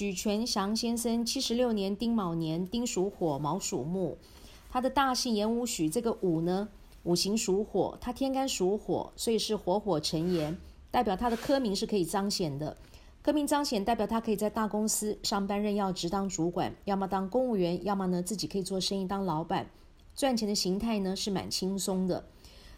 许全祥先生七十六年丁卯年，丁属火，卯属木。他的大姓严武许，这个武呢，五行属火，他天干属火，所以是火火成炎，代表他的科名是可以彰显的。科名彰显代表他可以在大公司上班任要职当主管，要么当公务员，要么呢自己可以做生意当老板，赚钱的形态呢是蛮轻松的。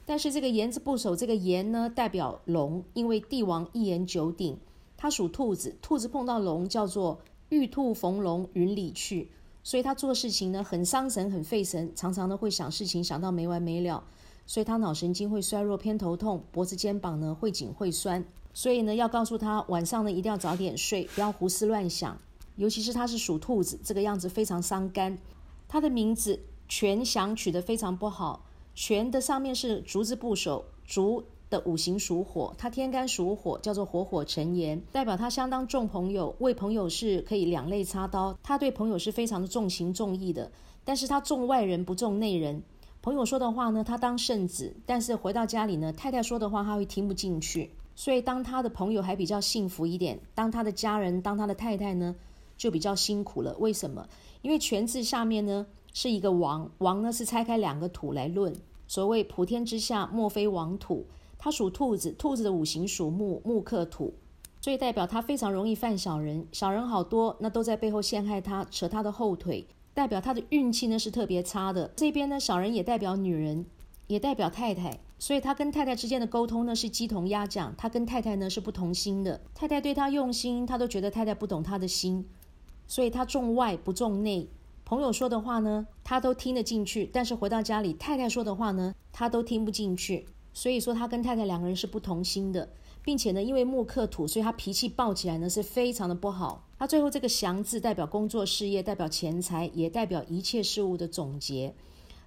但是这个言字部首，这个言呢代表龙，因为帝王一言九鼎。他属兔子，兔子碰到龙叫做玉兔逢龙，云里去。所以他做事情呢很伤神，很费神，常常呢会想事情想到没完没了。所以他脑神经会衰弱，偏头痛，脖子肩膀呢会紧会酸。所以呢要告诉他晚上呢一定要早点睡，不要胡思乱想。尤其是他是属兔子，这个样子非常伤肝。他的名字全祥取得非常不好，全的上面是竹字部首，竹。的五行属火，他天干属火，叫做火火成炎，代表他相当重朋友，为朋友是可以两肋插刀。他对朋友是非常的重情重义的，但是他重外人不重内人。朋友说的话呢，他当圣旨，但是回到家里呢，太太说的话他会听不进去。所以当他的朋友还比较幸福一点，当他的家人，当他的太太呢，就比较辛苦了。为什么？因为全字下面呢是一个王，王呢是拆开两个土来论，所谓普天之下莫非王土。他属兔子，兔子的五行属木，木克土，所以代表他非常容易犯小人，小人好多，那都在背后陷害他，扯他的后腿，代表他的运气呢是特别差的。这边呢，小人也代表女人，也代表太太，所以他跟太太之间的沟通呢是鸡同鸭讲，他跟太太呢是不同心的，太太对他用心，他都觉得太太不懂他的心，所以他重外不重内，朋友说的话呢，他都听得进去，但是回到家里，太太说的话呢，他都听不进去。所以说他跟太太两个人是不同心的，并且呢，因为木克土，所以他脾气暴起来呢是非常的不好。他最后这个祥字代表工作事业，代表钱财，也代表一切事物的总结。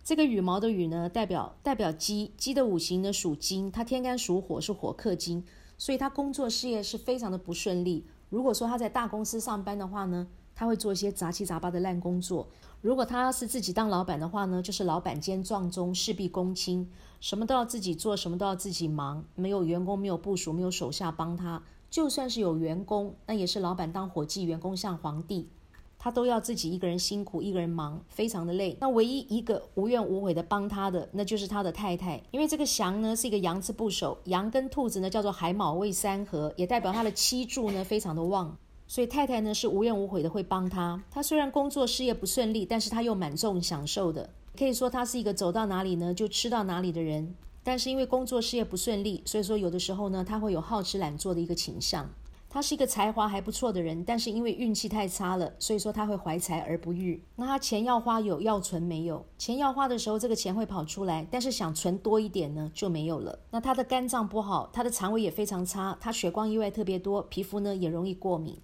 这个羽毛的羽呢，代表代表鸡，鸡的五行呢属金，它天干属火，是火克金，所以他工作事业是非常的不顺利。如果说他在大公司上班的话呢，他会做一些杂七杂八的烂工作。如果他是自己当老板的话呢，就是老板兼壮中，事必躬亲，什么都要自己做，什么都要自己忙，没有员工，没有部署，没有手下帮他。就算是有员工，那也是老板当伙计，员工像皇帝，他都要自己一个人辛苦，一个人忙，非常的累。那唯一一个无怨无悔的帮他的，那就是他的太太。因为这个祥呢是一个阳字部首，羊跟兔子呢叫做海卯未三合，也代表他的七柱呢非常的旺。所以太太呢是无怨无悔的会帮他。他虽然工作事业不顺利，但是他又蛮重享受的。可以说他是一个走到哪里呢就吃到哪里的人。但是因为工作事业不顺利，所以说有的时候呢他会有好吃懒做的一个倾向。他是一个才华还不错的人，但是因为运气太差了，所以说他会怀才而不遇。那他钱要花有，要存没有？钱要花的时候，这个钱会跑出来，但是想存多一点呢，就没有了。那他的肝脏不好，他的肠胃也非常差，他血光意外特别多，皮肤呢也容易过敏。